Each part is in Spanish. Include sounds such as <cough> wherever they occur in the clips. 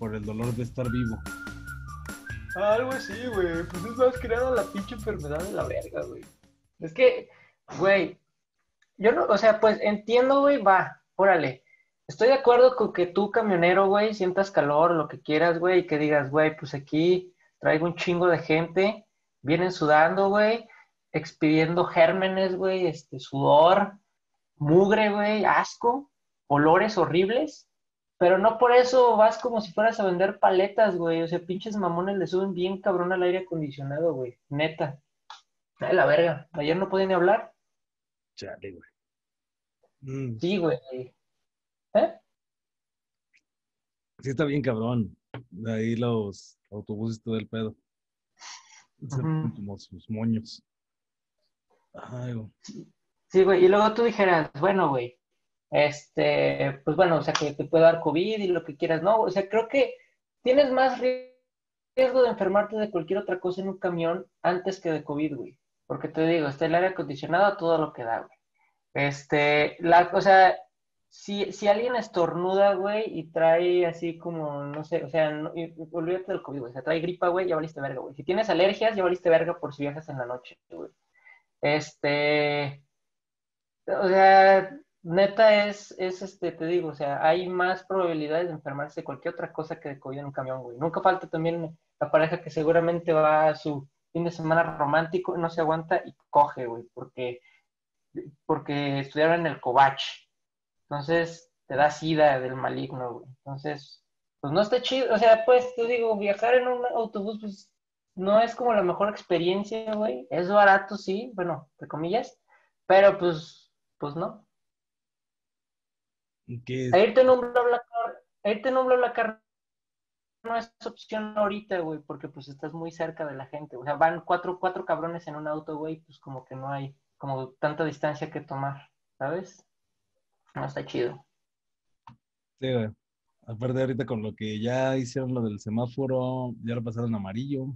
por el dolor de estar vivo. Algo así, güey. Pues es más nada la pinche enfermedad de la verga, güey. Es que, güey, yo no, o sea, pues entiendo, güey, va, órale. Estoy de acuerdo con que tú, camionero, güey, sientas calor, lo que quieras, güey, y que digas, güey, pues aquí traigo un chingo de gente, vienen sudando, güey, expidiendo gérmenes, güey, este, sudor, mugre, güey, asco, olores horribles, pero no por eso vas como si fueras a vender paletas, güey, o sea, pinches mamones le suben bien cabrón al aire acondicionado, güey, neta. Ay, la verga, ayer no podía ni hablar. Chale, güey. Mm, Sí, güey. ¿Eh? sí está bien cabrón. De ahí los autobuses todo el pedo. Ujú. ponen como sus moños. Ay, güey. Sí, güey, y luego tú dijeras, bueno, güey, este, pues bueno, o sea, que te puede dar COVID y lo que quieras, no, o sea, creo que tienes más riesgo de enfermarte de cualquier otra cosa en un camión antes que de COVID, güey, porque te digo, está el aire acondicionado todo lo que da, güey. Este, la, o sea, si, si alguien estornuda, güey, y trae así como, no sé, o sea, olvídate del COVID, güey, o sea, trae gripa, güey, ya valiste verga, güey. Si tienes alergias, ya valiste verga por si viajas en la noche, güey. Este, o sea, neta es, es este, te digo, o sea, hay más probabilidades de enfermarse de cualquier otra cosa que de COVID en un camión, güey. Nunca falta también la pareja que seguramente va a su fin de semana romántico, no se aguanta y coge, güey, porque, porque estudiaron en el Covach. Entonces, te da sida del maligno, güey. Entonces, pues no está chido, o sea, pues te digo, viajar en un autobús, pues no es como la mejor experiencia, güey. Es barato, sí, bueno, entre comillas, pero pues, pues no. ¿Qué es? A irte en un BlaBlaCar, a irte en un BlaBlaCar no es opción ahorita, güey, porque pues estás muy cerca de la gente. O sea, van cuatro, cuatro cabrones en un auto, güey, pues como que no hay como tanta distancia que tomar, ¿sabes? No está chido. Sí, güey. Aparte ahorita con lo que ya hicieron lo del semáforo, ya lo pasaron amarillo.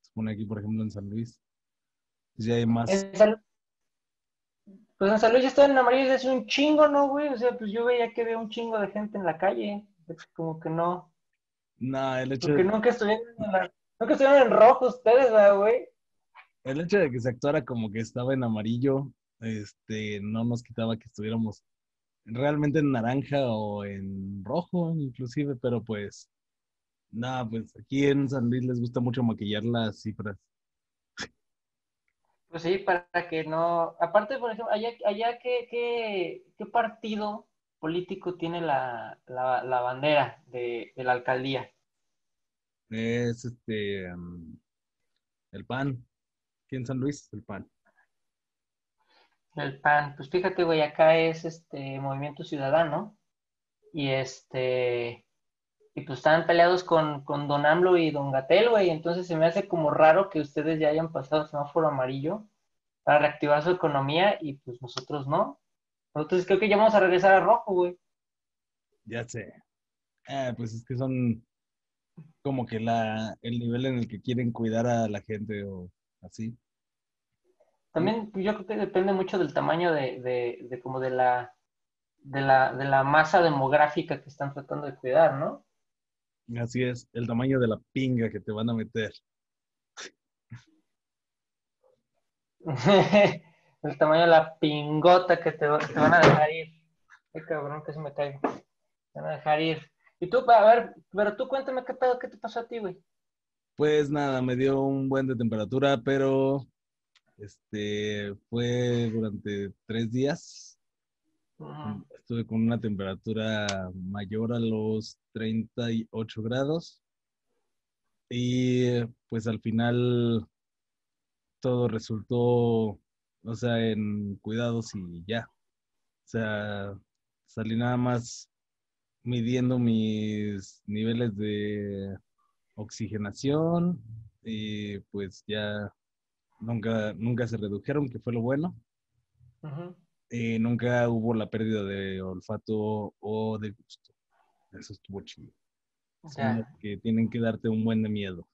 Se pone aquí, por ejemplo, en San Luis. Pues ya hay más. En San- Pues en San Luis ya está en amarillo desde hace un chingo, ¿no, güey? O sea, pues yo veía que veo un chingo de gente en la calle. Como que no. No, el hecho, Porque de, nunca estuvieron en, la- nunca estuvieron en rojo ustedes, ¿verdad, güey? el hecho de que se actuara como que estaba en amarillo, este, no nos quitaba que estuviéramos realmente en naranja o en rojo, inclusive, pero pues, nada, pues aquí en San Luis les gusta mucho maquillar las cifras. Pues sí, para que no. Aparte, por ejemplo, allá, allá ¿qué, qué, qué partido político tiene la, la, la bandera de, de la alcaldía? Es este, el PAN. Aquí en San Luis, el PAN. El PAN. Pues fíjate, güey, acá es este Movimiento Ciudadano. Y este. Y pues estaban peleados con, con Don AMLO y Don Gatel, güey. Entonces se me hace como raro que ustedes ya hayan pasado semáforo amarillo para reactivar su economía y pues nosotros no. Nosotros creo que ya vamos a regresar a rojo, güey. Ya sé. Ah, pues es que son como que la, el nivel en el que quieren cuidar a la gente o así. También pues, yo creo que depende mucho del tamaño de, de, de como de la, de la, de la masa demográfica que están tratando de cuidar, ¿no? Así es, el tamaño de la pinga que te van a meter. <laughs> el tamaño de la pingota que te, va- te van a dejar ir. Qué cabrón que se me cae. Te van a dejar ir. Y tú, a ver, pero tú cuéntame qué pedo, qué te pasó a ti, güey. Pues nada, me dio un buen de temperatura, pero este fue durante tres días. Estuve con una temperatura mayor a los 38 grados. Y pues al final todo resultó, o sea, en cuidados y ya. O sea, salí nada más midiendo mis niveles de oxigenación y pues ya nunca, nunca se redujeron, que fue lo bueno. Ujú. Y nunca hubo la pérdida de olfato o de gusto. Eso estuvo chido. Ya. los que tienen que darte un buen de miedo.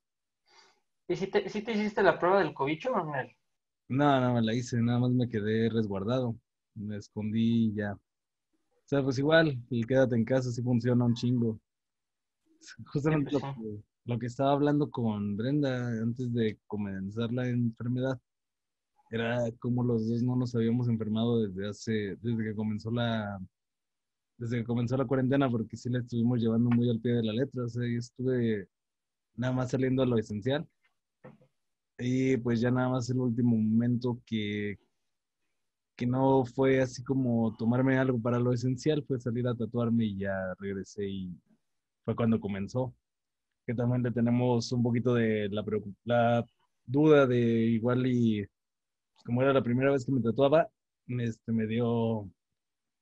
¿Y si te, si te hiciste la prueba del cobicho, Manuel? No, no me la hice, nada más me quedé resguardado. Me escondí y ya. O sea, pues igual, el quédate en casa sí funciona un chingo. <laughs> justamente pues lo, sí. que, lo que estaba hablando con Brenda antes de comenzar la enfermedad era como los dos no nos habíamos enfermado desde hace, desde que comenzó la, desde que comenzó la cuarentena, porque sí la estuvimos llevando muy al pie de la letra, o sea, yo estuve nada más saliendo a lo esencial. Y pues ya nada más el último momento que, que no fue así como tomarme algo para lo esencial, fue salir a tatuarme y ya regresé y fue cuando comenzó. Que también le tenemos un poquito de la, la duda de igual y como era la primera vez que me tatuaba, me, este, me dio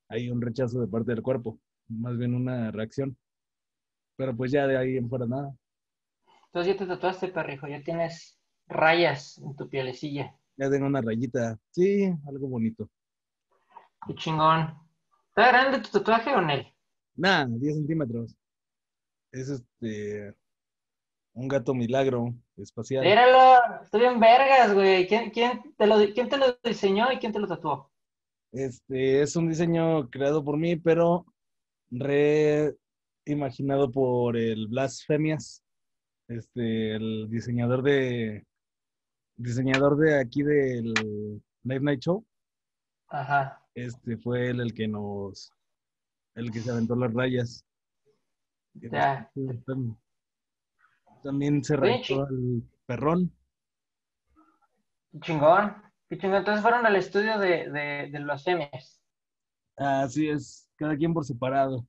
ahí un rechazo de parte del cuerpo, más bien una reacción. Pero pues ya de ahí en fuera nada. Entonces ya te tatuaste, perrijo, ya tienes rayas en tu pielecilla. Ya tengo una rayita, sí, algo bonito. Qué chingón. ¿Está grande tu tatuaje o no? Nada, 10 centímetros. Es este, un gato milagro espacial. Míralo, estoy bien vergas, güey. ¿Quién, quién, te lo, ¿Quién te lo diseñó y quién te lo tatuó? Este, es un diseño creado por mí, pero reimaginado por el Blasfemias, este, el diseñador de, diseñador de aquí del Night Night Show. Ajá. Este fue él el que nos, el que se aventó las rayas. Ya. También se rayó el perrón. Qué chingón. Qué chingón. Entonces fueron al estudio de, de, de los semis. Así es, cada quien por separado.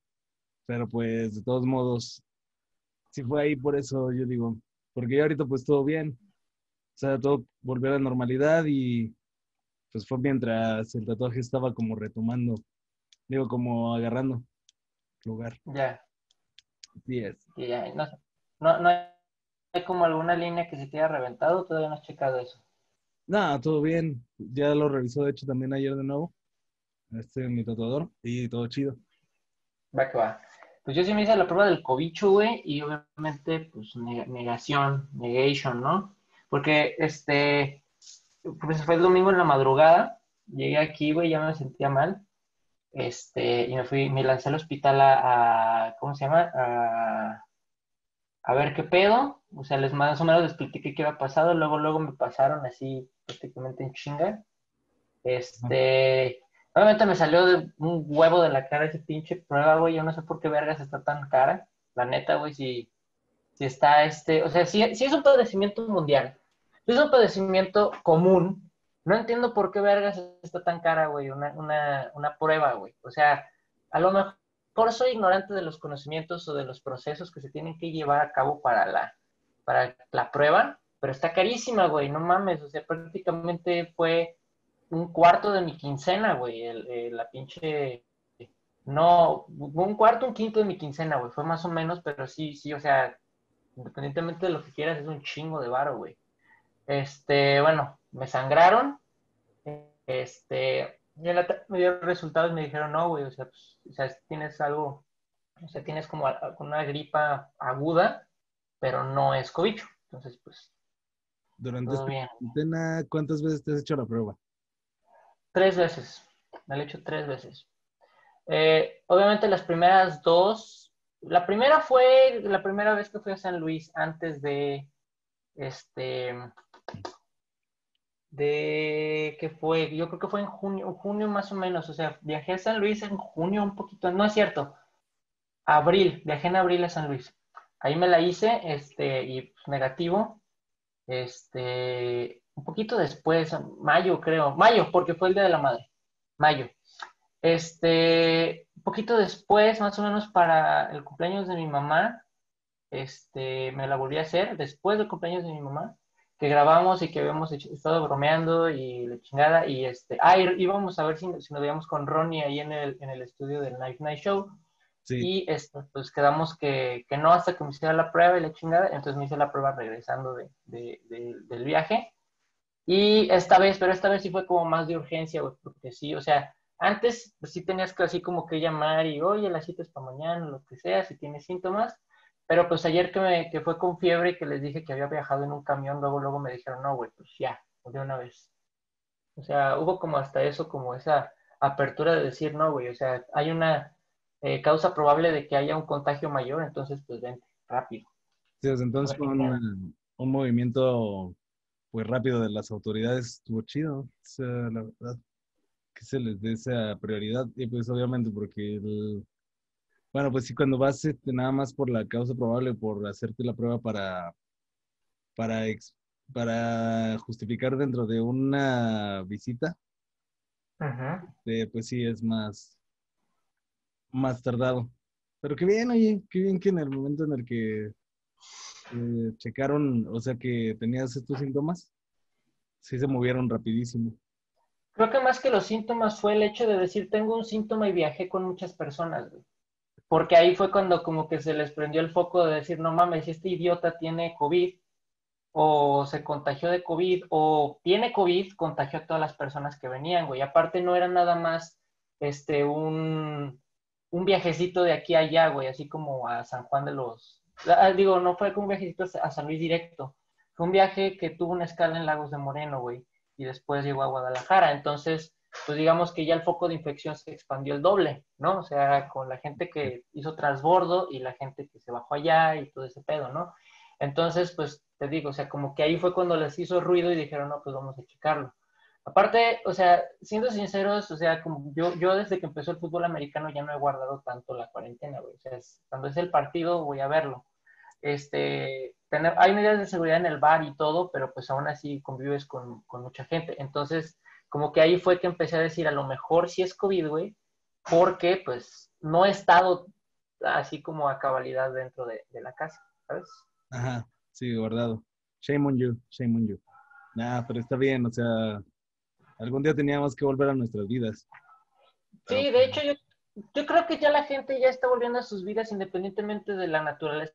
Pero pues, de todos modos, si fue ahí por eso, yo digo, porque ya ahorita pues todo bien. O sea, todo volvió a la normalidad y pues fue mientras el tatuaje estaba como retomando, digo, como agarrando lugar. Ya. Así es. Ya. No, no, no hay como alguna línea que se te haya reventado. Todavía no has checado eso. Nada, todo bien. Ya lo revisó, de hecho, también ayer de nuevo. Este mi tatuador y todo chido. Va que va. Pues yo sí me hice la prueba del cobicho, güey, y obviamente, pues, neg- negación, negation, ¿no? Porque, este, pues fue el domingo en la madrugada, llegué aquí, güey, ya me sentía mal, este, y me fui, me lancé al hospital a, a- ¿cómo se llama? A, a ver qué pedo, o sea, les más o menos les platiqué qué había pasado, luego, luego me pasaron así prácticamente en chinga, este... Obviamente me salió de un huevo de la cara ese pinche prueba, güey. Yo no sé por qué vergas está tan cara. La neta, güey, si, si está este. O sea, si, si es un padecimiento mundial, si es un padecimiento común, no entiendo por qué vergas está tan cara, güey, una, una, una prueba, güey. O sea, a lo mejor soy ignorante de los conocimientos o de los procesos que se tienen que llevar a cabo para la, para la prueba, pero está carísima, güey, no mames. O sea, prácticamente fue un cuarto de mi quincena, güey, el, el- la pinche... No, un cuarto, un quinto de mi quincena, güey, fue más o menos, pero sí, sí, o sea, independientemente de lo que quieras, es un chingo de varo, güey. Este, bueno, me sangraron, este, y en la me dieron resultados y me dijeron, no, güey, o sea, pues, o sea, tienes algo, o sea, tienes como una gripa aguda, pero no es cobicho, entonces, pues, Durante esta bien. cuarentena, ¿cuántas veces te has hecho la prueba? Tres veces. Me lo he hecho tres veces. Eh, obviamente las primeras dos. La primera fue la primera vez que fui a San Luis antes de este de que fue, yo creo que fue en junio, junio más o menos, o sea, viajé a San Luis en junio un poquito, no es cierto, abril, viajé en abril a San Luis. Ahí me la hice, este, y pues, negativo, este, un poquito después, mayo creo, mayo, porque fue el Día de la Madre, mayo. Este, un poquito después, más o menos para el cumpleaños de mi mamá, este, me la volví a hacer, después del cumpleaños de mi mamá, que grabamos y que habíamos hecho- estado bromeando y la chingada, y este, ah, íbamos a ver si, si nos veíamos con Ronnie ahí en el, en el estudio del Night Night Show, Sí. y este, pues quedamos que, que no hasta que me hiciera la prueba y la chingada. Entonces me hice la prueba regresando de, de- de- del viaje. Y esta vez, pero esta vez sí fue como más de urgencia, güey, porque sí, o sea, antes pues sí tenías que así como que llamar y, oye, la cita es para mañana, lo que sea, si tienes síntomas. Pero pues ayer que, me, que fue con fiebre y que les dije que había viajado en un camión, luego, luego me dijeron, no, güey, pues ya, de una vez. O sea, hubo como hasta eso, como esa apertura de decir, no, güey, o sea, hay una eh, causa probable de que haya un contagio mayor, entonces pues vente. rápido. Sí, entonces fue un, un, movimiento pues rápido de las autoridades, estuvo chido, o sea, la verdad, que se les dé esa prioridad, y pues obviamente porque el, bueno, pues sí, cuando vas este, nada más por la causa probable, por hacerte la prueba para, para, para justificar dentro de una visita, eh, pues sí, es más, más tardado. Pero qué bien, oye, qué bien que en el momento en el que eh, checaron, o sea, que tenías estos síntomas, sí se movieron rapidísimo. Creo que más que los síntomas fue el hecho de decir, tengo un síntoma y viajé con muchas personas, Porque ahí fue cuando como que se les prendió el foco de decir, no mames, este idiota tiene COVID, o se contagió de COVID, o tiene COVID, contagió a todas las personas que venían, güey. Aparte no era nada más este, un, un viajecito de aquí a allá, güey, así como a San Juan de los... Ah, digo, no fue como un viajecito a San Luis directo. Fue un viaje que tuvo una escala en Lagos de Moreno, güey, y después llegó a Guadalajara. Entonces, pues digamos que ya el foco de infección se expandió el doble, ¿no? O sea, con la gente que hizo transbordo y la gente que se bajó allá y todo ese pedo, ¿no? Entonces, pues te digo, o sea, como que ahí fue cuando les hizo ruido y dijeron, no, pues vamos a checarlo. Aparte, o sea, siendo sinceros, o sea, como yo, yo desde que empezó el fútbol americano ya no he guardado tanto la cuarentena, güey. O sea, cuando es el partido voy a verlo. Este, tener, hay medidas de seguridad en el bar y todo, pero pues aún así convives con, con, mucha gente. Entonces, como que ahí fue que empecé a decir, a lo mejor sí es COVID, güey, porque pues no he estado así como a cabalidad dentro de, de la casa, ¿sabes? Ajá, sí, guardado. Shame on you, shame on you. Nah, pero está bien, o sea, algún día teníamos que volver a nuestras vidas. Sí, de hecho, yo, yo creo que ya la gente ya está volviendo a sus vidas independientemente de la naturaleza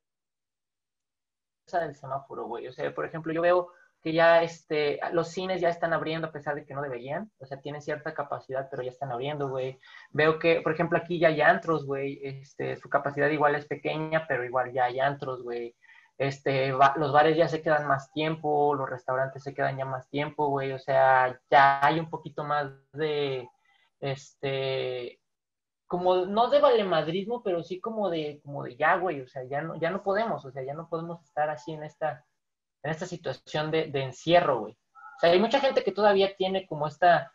del semáforo, güey. O sea, por ejemplo, yo veo que ya este, los cines ya están abriendo a pesar de que no deberían. O sea, tienen cierta capacidad, pero ya están abriendo, güey. Veo que, por ejemplo, aquí ya hay antros, güey. Este, su capacidad igual es pequeña, pero igual ya hay antros, güey. Este, los bares ya se quedan más tiempo, los restaurantes se quedan ya más tiempo, güey, o sea, ya hay un poquito más de, este, como, no de valemadrismo, pero sí como de, como de ya, güey, o sea, ya no, ya no podemos, o sea, ya no podemos estar así en esta, en esta situación de, encierro, güey. O sea, hay mucha gente que todavía tiene como esta,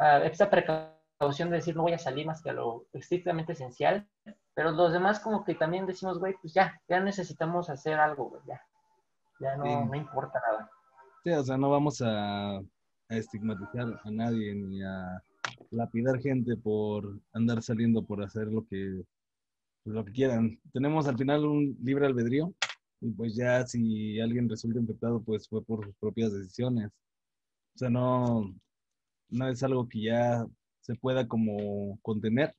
uh, esta precaución de decir no voy a salir más que a lo estrictamente esencial, pero los demás como que también decimos, güey, pues ya, ya necesitamos hacer algo, güey, ya. Ya no, no importa nada. Sí, o sea, no vamos a, estigmatizar a nadie ni a lapidar gente por andar saliendo por hacer lo que, pues, lo que quieran. Tenemos al final un libre albedrío y pues ya si alguien resulta infectado, pues fue por sus propias decisiones. O sea, no, no es algo que ya se pueda como contener,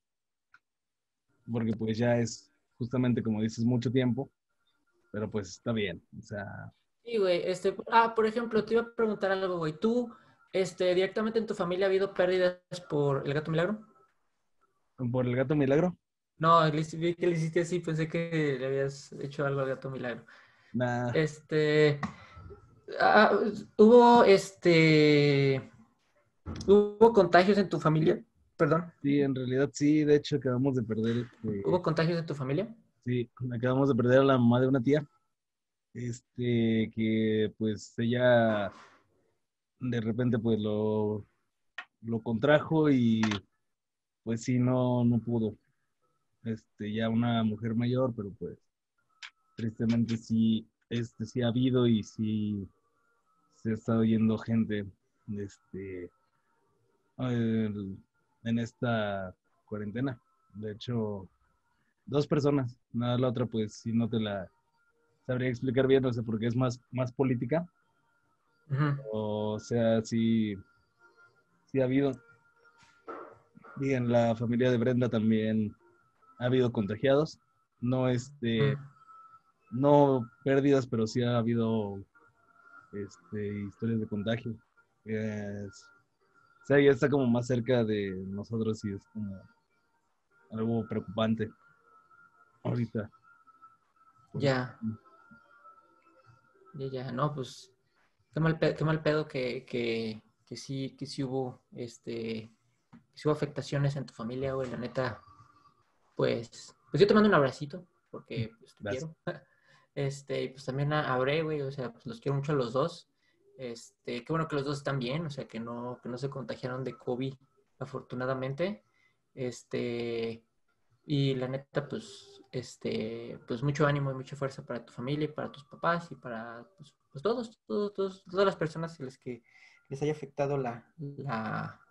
porque pues ya es justamente como dices mucho tiempo, pero pues está bien, o sea. Sí, güey, este, ah, por ejemplo, te iba a preguntar algo, güey, ¿tú, este, directamente en tu familia ha habido pérdidas por el gato milagro? ¿Por el gato milagro? No, vi que le hiciste así, pensé que le habías hecho algo al gato milagro. Nah. Este, ah, hubo, este, hubo contagios en tu familia perdón. Sí, en realidad sí, de hecho acabamos de perder. Este, ¿Hubo contagios de tu familia? Sí, acabamos de perder a la mamá de una tía. Este, que pues ella de repente pues lo, lo contrajo y pues sí, no, no pudo. Este, ya una mujer mayor, pero pues tristemente sí, este, sí ha habido y sí se ha estado yendo gente, este, el, en esta cuarentena. De hecho, dos personas. Nada, la otra, pues si no te la sabría explicar bien, no sé, porque es más, más política. O sea, sí, sí ha habido. Y en la familia de Brenda también ha habido contagiados. No, este, no pérdidas, pero sí ha habido este, historias de contagio. Es, sea, ya está como más cerca de nosotros y es como algo preocupante ahorita. Ya. Ya, ya, no, pues qué mal, pedo, qué mal pedo que, que, que, sí, que sí hubo, este, que sí hubo afectaciones en tu familia, güey, la neta, pues, pues yo te mando un abracito, porque pues, te quiero. <laughs> Este, y pues también a Abre, güey, o sea, pues los quiero mucho a los dos. Este, qué bueno que los dos están bien, o sea, que no, que no se contagiaron de COVID, afortunadamente. Este, y la neta, pues, este, pues mucho ánimo y mucha fuerza para tu familia y para tus papás y para pues, pues todos, todos, todas las personas a las que les haya afectado la, la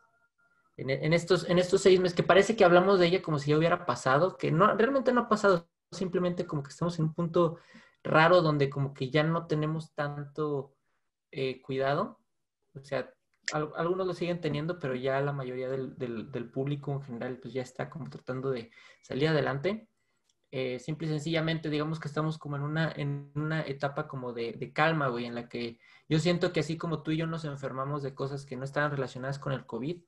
en, estos, en estos seis meses, que parece que hablamos de ella como si ya hubiera pasado, que no, realmente no ha pasado, simplemente como que estamos en un punto raro donde como que ya no tenemos tanto eh, cuidado. O sea, algunos lo siguen teniendo, pero ya la mayoría del, del, público en general pues ya está como tratando de salir adelante. Eh, simple y sencillamente, digamos que estamos como en una, en una etapa como de, de, calma, güey, en la que yo siento que así como tú y yo nos enfermamos de cosas que no estaban relacionadas con el COVID,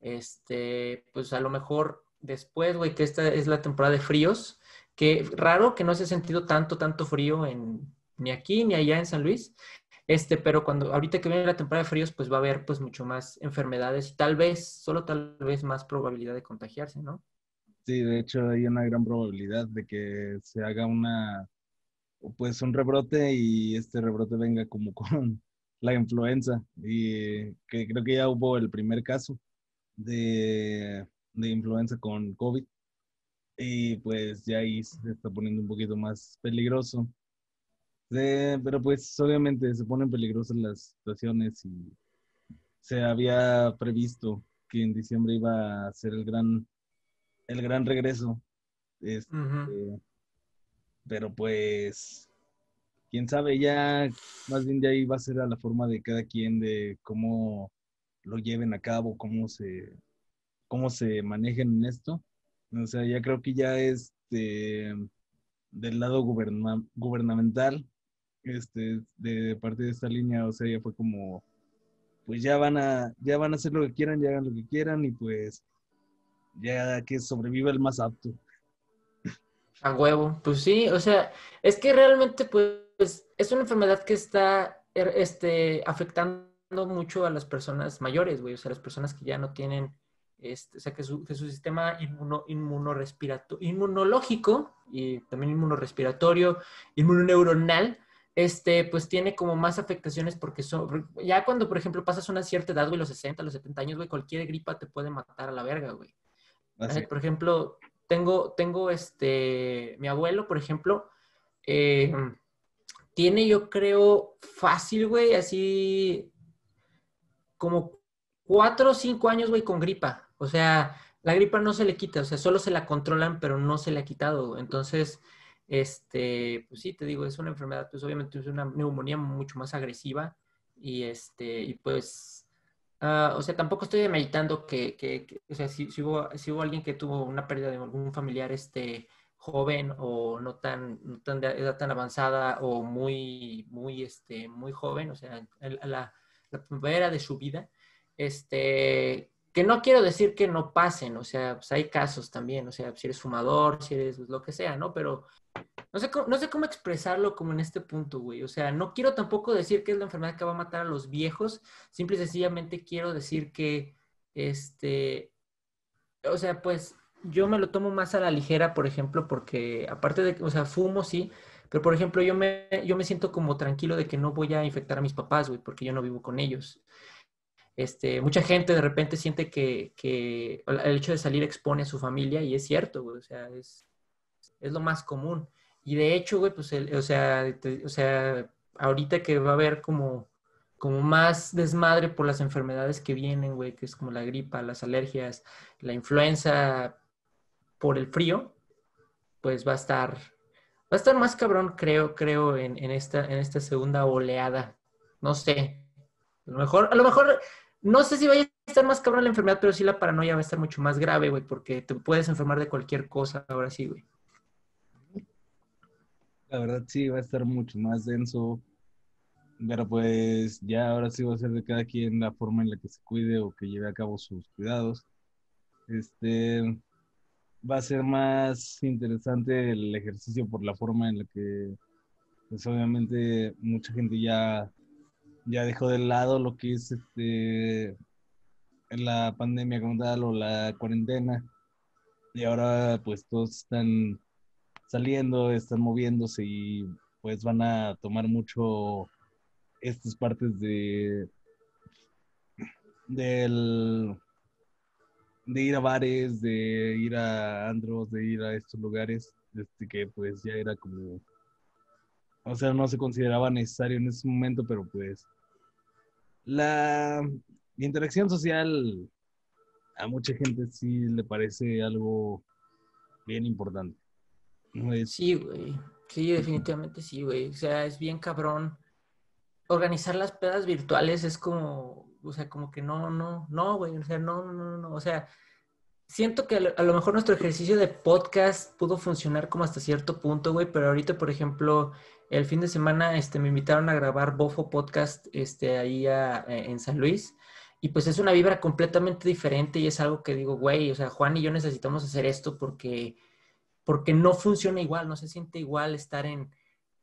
este, pues a lo mejor después, güey, que esta es la temporada de fríos, que raro que no se ha sentido tanto, tanto frío en, ni aquí ni allá en San Luis, este, pero cuando ahorita que viene la temporada de fríos, pues va a haber pues mucho más enfermedades y tal vez, solo tal vez más probabilidad de contagiarse, ¿no? Sí, de hecho hay una gran probabilidad de que se haga una, pues un rebrote y este rebrote venga como <laughs> con la influenza. Y que creo que ya hubo el primer caso de, de influenza con COVID. Y pues ya ahí se está poniendo un poquito más peligroso pero pues obviamente se ponen peligrosas las situaciones y se había previsto que en diciembre iba a ser el gran, el gran regreso. Este, pero pues, quién sabe, ya más bien de ahí va a ser a la forma de cada quien de cómo lo lleven a cabo, cómo se, cómo se manejen en esto. O sea, ya creo que ya este del lado gubernamental este, de parte de esta línea, o sea, ya fue como, pues ya van a, ya van a hacer lo que quieran, ya hagan lo que quieran y pues ya que sobreviva el más apto. A huevo, pues sí, o sea, es que realmente pues es una enfermedad que está er, este, afectando mucho a las personas mayores, güey, o sea, las personas que ya no tienen, este, o sea, que su, que su sistema inmuno, inmunológico y también inmunorespiratorio, inmunoneuronal, este, pues tiene como más afectaciones porque son, ya cuando, por ejemplo, pasas una cierta edad, güey, los 60, los 70 años, güey, cualquier gripa te puede matar a la verga, güey. Ah, por ejemplo, tengo, tengo este, mi abuelo, por ejemplo, eh, tiene, yo creo, fácil, güey, así como cuatro o cinco años, güey, con gripa. O sea, la gripa no se le quita, o sea, solo se la controlan, pero no se le ha quitado. Entonces, este, pues sí, te digo, es una enfermedad, pues obviamente es una neumonía mucho más agresiva y este, y pues, uh, o sea, tampoco estoy meditando que, que, o sea, si, si, hubo, si hubo alguien que tuvo una pérdida de algún familiar, este, joven o no tan, no tan de edad tan avanzada o muy, muy, este, muy joven, o sea, la, la primavera de su vida, este, que no quiero decir que no pasen, o sea, pues hay casos también, o sea, si eres fumador, si eres lo que sea, ¿no? Pero no sé, cómo, no sé cómo expresarlo como en este punto, güey. O sea, no quiero tampoco decir que es la enfermedad que va a matar a los viejos. Simple y sencillamente quiero decir que, este, o sea, pues yo me lo tomo más a la ligera, por ejemplo, porque aparte de, o sea, fumo, sí, pero por ejemplo, yo me, yo me siento como tranquilo de que no voy a infectar a mis papás, güey, porque yo no vivo con ellos. Este, mucha gente de repente siente que, el hecho de salir expone a su familia y es cierto, güey, o sea, es, es lo más común. Y de hecho, güey, pues, o, sea, o sea, ahorita que va a haber como, como más desmadre por las enfermedades que vienen, güey, que es como la gripa, las alergias, la influenza por el frío, pues va a estar, va a estar más cabrón, creo, creo, en, en esta, en esta segunda oleada. No sé. A lo mejor, a lo mejor, no sé si vaya a estar más cabrón la enfermedad, pero sí la paranoia va a estar mucho más grave, güey, porque te puedes enfermar de cualquier cosa ahora sí, güey. La verdad sí, va a estar mucho más denso. Pero pues ya ahora sí va a ser de cada quien la forma en la que se cuide o que lleve a cabo sus cuidados. Este va a ser más interesante el ejercicio por la forma en la que pues obviamente mucha gente ya, ya dejó de lado lo que es este la pandemia como tal o la cuarentena. Y ahora pues todos están saliendo, están moviéndose y pues van a tomar mucho estas partes de del de ir a bares, de ir a andros, de ir a estos lugares, este que pues ya era como o sea, no se consideraba necesario en ese momento, pero pues la interacción social a mucha gente sí le parece algo bien importante. Sí, güey. Sí, definitivamente sí, güey. O sea, es bien cabrón. Organizar las pedas virtuales es como, o sea, como que no, no, no, güey. O sea, no, no, no. O sea, siento que a lo mejor nuestro ejercicio de podcast pudo funcionar como hasta cierto punto, güey, pero ahorita, por ejemplo, el fin de semana este, me invitaron a grabar Bofo Podcast este, ahí e, en San Luis. Y pues es una vibra completamente diferente y es algo que digo, güey, o sea, Juan y yo necesitamos hacer esto porque, porque no funciona igual, no se siente igual estar en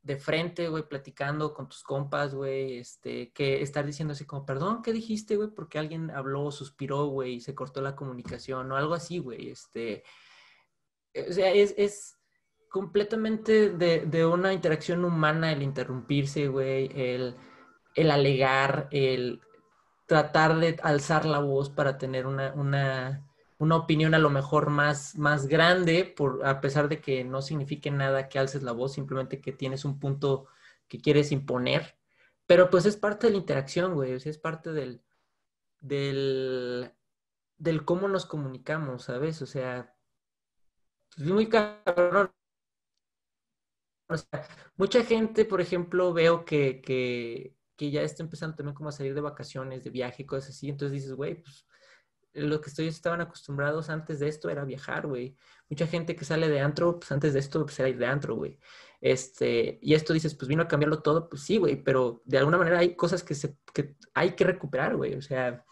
de frente, güey, platicando con tus compas, güey, este, que estar diciendo así como, perdón, ¿qué dijiste, güey? Porque alguien habló, suspiró, güey, y se cortó la comunicación o algo así, güey, este, o sea, es, es completamente de, una interacción humana el interrumpirse, güey, el, el alegar, el tratar de alzar la voz para tener una, una, una opinión a lo mejor más, más grande, por, a pesar de que no signifique nada que alces la voz, simplemente que tienes un punto que quieres imponer. Pero pues es parte de la interacción, güey, o sea, es parte del, del, del cómo nos comunicamos, ¿sabes? O sea, es muy cabrón. O sea, mucha gente, por ejemplo, veo que, que, que ya está empezando también como a salir de vacaciones, de viaje, cosas así. Entonces dices, güey, pues lo que ustedes estaban acostumbrados antes de esto era viajar, güey. Mucha gente que sale de antro, pues antes de esto, pues era ir de antro, güey. Este, y esto dices, pues vino a cambiarlo todo, pues sí, güey, pero de alguna manera hay cosas que, se, que hay que recuperar, güey. O sea,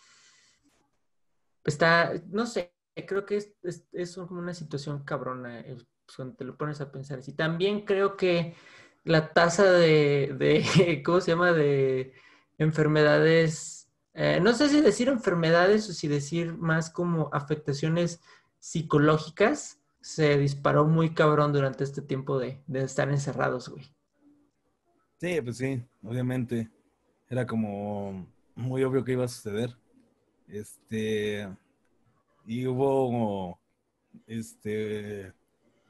está, no sé, creo que es, es, una situación cabrona pues, cuando te lo pones a pensar así. También creo que la tasa de, de <laughs> ¿cómo se llama? De enfermedades, eh, no sé si decir enfermedades o si decir más como afectaciones psicológicas, se disparó muy cabrón durante este tiempo de, de estar encerrados, güey. Sí, pues sí, obviamente. Era como muy obvio que iba a suceder. Este, y hubo, este,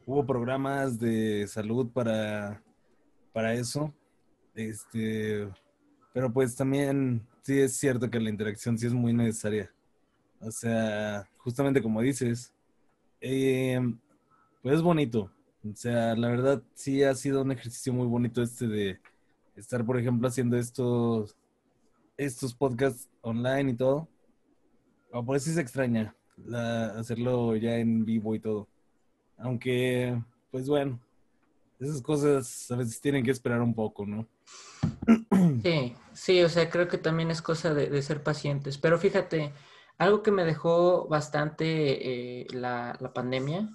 hubo programas de salud para para eso. Este, pero pues también sí es cierto que la interacción sí es muy necesaria. O sea, justamente como dices, eh, pues es bonito. O sea, la verdad sí ha sido un ejercicio muy bonito este de estar, por ejemplo, haciendo estos, estos podcasts online y todo. O por eso sí se extraña hacerlo ya en vivo y todo. Aunque, pues bueno, esas cosas a veces tienen que esperar un poco, ¿no? <clears throat> Sí, sí, o sea, creo que también es cosa de, ser pacientes. Pero fíjate, algo que me dejó bastante eh, la, pandemia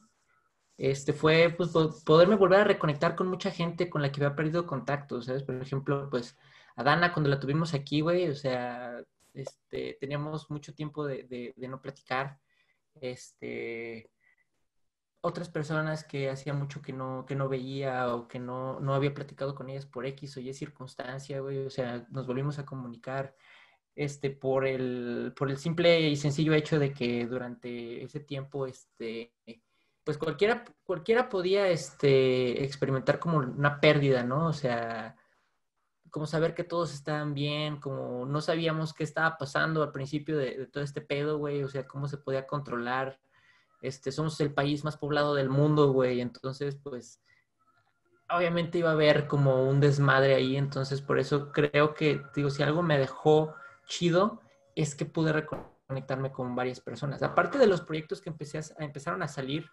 este, fue pues, poderme volver a reconectar con mucha gente con la que había perdido contacto, ¿sabes? Por ejemplo, pues a Dana cuando la tuvimos aquí, güey, o sea, este, teníamos mucho tiempo de, de, de no platicar. Este, otras personas que hacía mucho que no, que no veía o que no, no había platicado con ellas por X o Y circunstancia, güey. O sea, nos volvimos a comunicar este, por, el, por el simple y sencillo hecho de que durante ese tiempo, este, pues cualquiera, cualquiera podía este, experimentar como una pérdida, ¿no? O sea, como saber que todos estaban bien, como no sabíamos qué estaba pasando al principio de, de todo este pedo, güey, o sea, cómo se podía controlar este, somos el país más poblado del mundo, güey, entonces, pues, obviamente iba a haber como un desmadre ahí, entonces por eso creo que, digo, si algo me dejó chido, es que pude reconectarme con varias personas. Aparte de los proyectos que empecé empezaron a salir,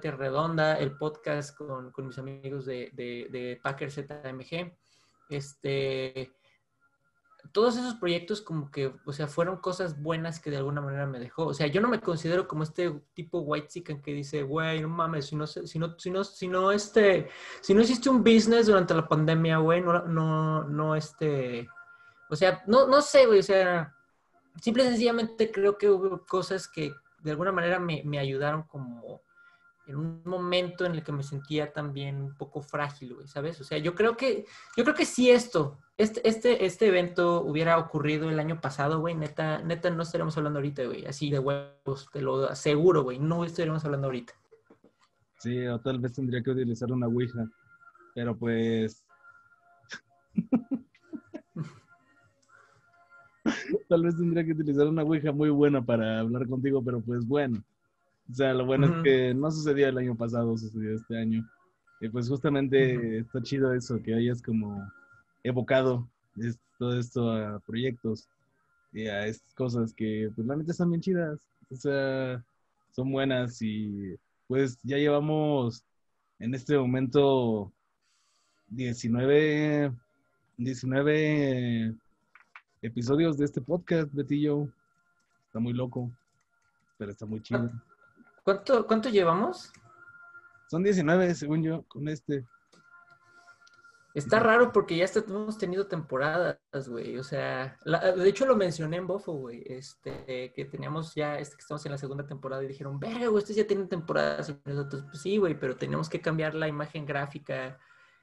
Tierra Redonda, el podcast con, mis amigos de, de, de Packer ZMG, este, todos esos proyectos como que, o sea, fueron cosas buenas que de alguna manera me dejó. O sea, yo no me considero como este tipo white chicken que dice, güey, no mames, si no, si no, si no, si no, este, si no hiciste un business durante la pandemia, güey, no, no, no, este, o sea, no, no sé, güey, o sea, simple y sencillamente creo que hubo cosas que de alguna manera me, me ayudaron como en un momento en el que me sentía también un poco frágil, güey, ¿sabes? O sea, yo creo que, yo creo que si esto, este, este, este evento hubiera ocurrido el año pasado, güey, neta, neta no estaríamos hablando ahorita, güey, así de huevos, te lo aseguro, güey, no estaríamos hablando ahorita. Sí, o tal vez tendría que utilizar una Ouija, pero pues... <laughs> tal vez tendría que utilizar una Ouija muy buena para hablar contigo, pero pues bueno. O sea, lo bueno es que no sucedió el año pasado, sucedió este año. Y pues justamente está chido eso, que hayas como evocado todo esto a proyectos y a estas cosas que pues realmente están bien chidas. O sea, son buenas y pues ya llevamos en este momento 19, 19 episodios de este podcast, Betillo. Está muy loco, pero está muy chido. ¿Cuánto, cuánto llevamos? Son 19, según yo, con este. Está raro porque ya hemos tenido temporadas, güey. O sea, de hecho lo mencioné en Bofo, güey. Este, que teníamos ya, este que estamos en la segunda temporada y dijeron, verga, güey, estos ya tienen temporadas. Y nosotros, pues sí, güey, pero teníamos que cambiar la imagen gráfica.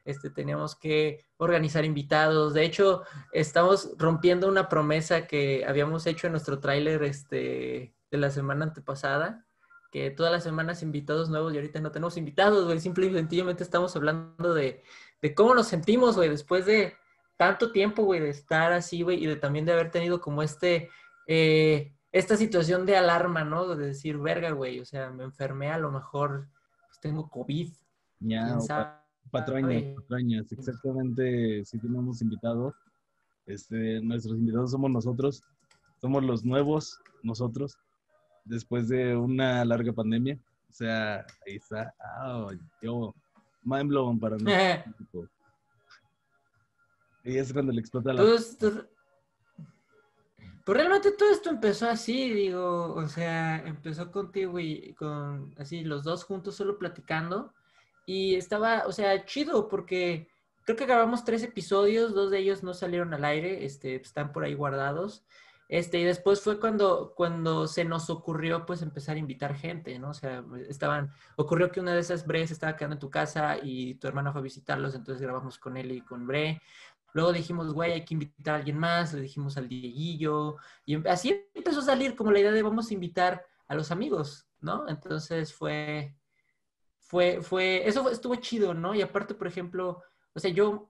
Este, teníamos que organizar invitados. De hecho, estamos rompiendo una promesa que habíamos hecho en nuestro tráiler, este, de la semana antepasada que todas las semanas invitados nuevos y ahorita no tenemos invitados, güey. Simple y sencillamente estamos hablando de, de cómo nos sentimos, güey, después de tanto tiempo, güey, de estar así, güey, y de también de haber tenido como este, eh, esta situación de alarma, ¿no? De decir, verga, güey, o sea, me enfermé, a lo mejor pues, tengo COVID. Ya, patrañas, patrañas, exactamente, si tenemos invitados. Este, nuestros invitados somos nosotros, somos los nuevos nosotros, después de una larga pandemia. O sea, ahí está, oh, yo mind blown para mí. <laughs> y es cuando le explota la... Pues, pues, realmente todo esto empezó así, digo, o sea, empezó contigo y con así los dos juntos solo platicando y estaba, o sea, chido porque creo que grabamos tres episodios, dos de ellos no salieron al aire, este, están por ahí guardados. Este, y después fue cuando, cuando se nos ocurrió pues empezar a invitar gente, ¿no? O sea, estaban, ocurrió que una de esas Bre estaba quedando en tu casa y tu hermano fue a visitarlos, entonces grabamos con él y con Bre. Luego dijimos, güey, hay que invitar a alguien más, le dijimos al Dieguillo, y em, así empezó a salir como la idea de vamos a invitar a los amigos, ¿no? Entonces fue, fue, fue, eso estuvo chido, ¿no? Y aparte, por ejemplo, o sea, yo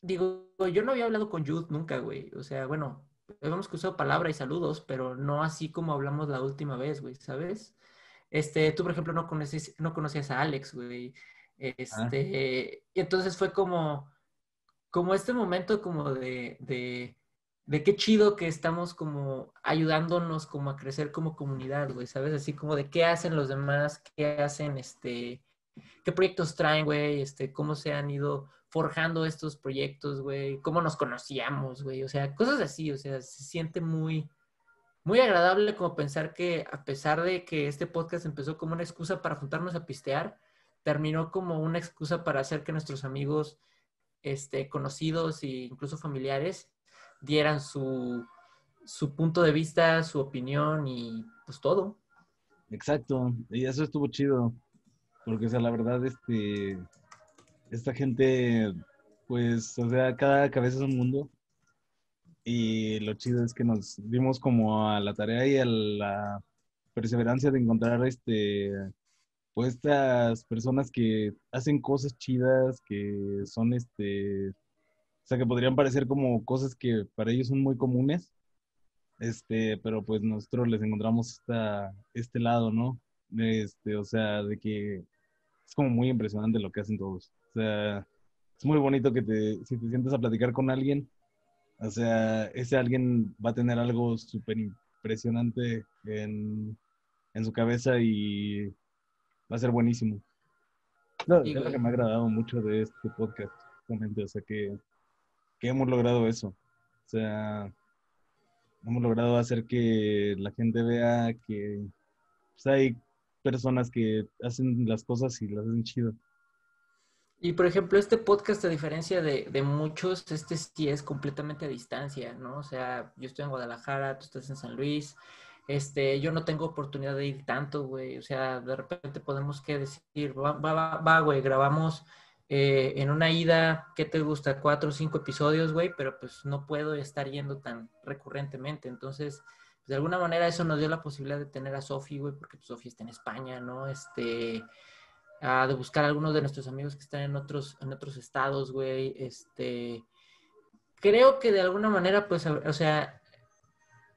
digo, yo no había hablado con Jude nunca, güey. O sea, bueno, habíamos usado palabra y saludos, pero no así como hablamos la última vez, güey, ¿sabes? Este, tú, por ejemplo, no, conoces, no conocías a Alex, güey. Este, y entonces fue como, como este momento como de, de, de qué chido que estamos como ayudándonos como a crecer como comunidad, güey, ¿sabes? Así como de qué hacen los demás, qué hacen, este, qué proyectos traen, güey, este, cómo se han ido forjando estos proyectos, güey, cómo nos conocíamos, güey, o sea, cosas así, o sea, se siente muy, muy agradable como pensar que a pesar de que este podcast empezó como una excusa para juntarnos a pistear, terminó como una excusa para hacer que nuestros amigos, este, conocidos e incluso familiares dieran su, su punto de vista, su opinión y pues todo. Exacto, y eso estuvo chido, porque o sea, la verdad, este, esta gente, pues, o sea, cada cabeza es un mundo. Y lo chido es que nos dimos como a la tarea y a la perseverancia de encontrar este, pues estas personas que hacen cosas chidas, que son este, o sea, que podrían parecer como cosas que para ellos son muy comunes, este, pero pues nosotros les encontramos esta, este lado, ¿no? Este, o sea, de que es como muy impresionante lo que hacen todos. O sea, es muy bonito que te, si te sientes a platicar con alguien, o sea, ese alguien va a tener algo súper impresionante en, su cabeza y va a ser buenísimo. No, es lo que me ha agradado mucho de este podcast, justamente, o sea, que, que hemos logrado eso. O sea, hemos logrado hacer que la gente vea que pues, hay personas que hacen las cosas y las hacen chido. Y por ejemplo, este podcast, a diferencia de, de, muchos, este sí es completamente a distancia, ¿no? O sea, yo estoy en Guadalajara, tú estás en San Luis, este, yo no tengo oportunidad de ir tanto, güey. O sea, de repente podemos que decir, va, va, va, güey, grabamos eh, en una ida, ¿qué te gusta? Cuatro o cinco episodios, güey, pero pues no puedo estar yendo tan recurrentemente. Entonces, de alguna manera eso nos dio la posibilidad de tener a Sofi, güey, porque pues, Sofi está en España, ¿no? Este, de buscar a algunos de nuestros amigos que están en otros, en otros estados, güey. Este, creo que de alguna manera, pues, o sea,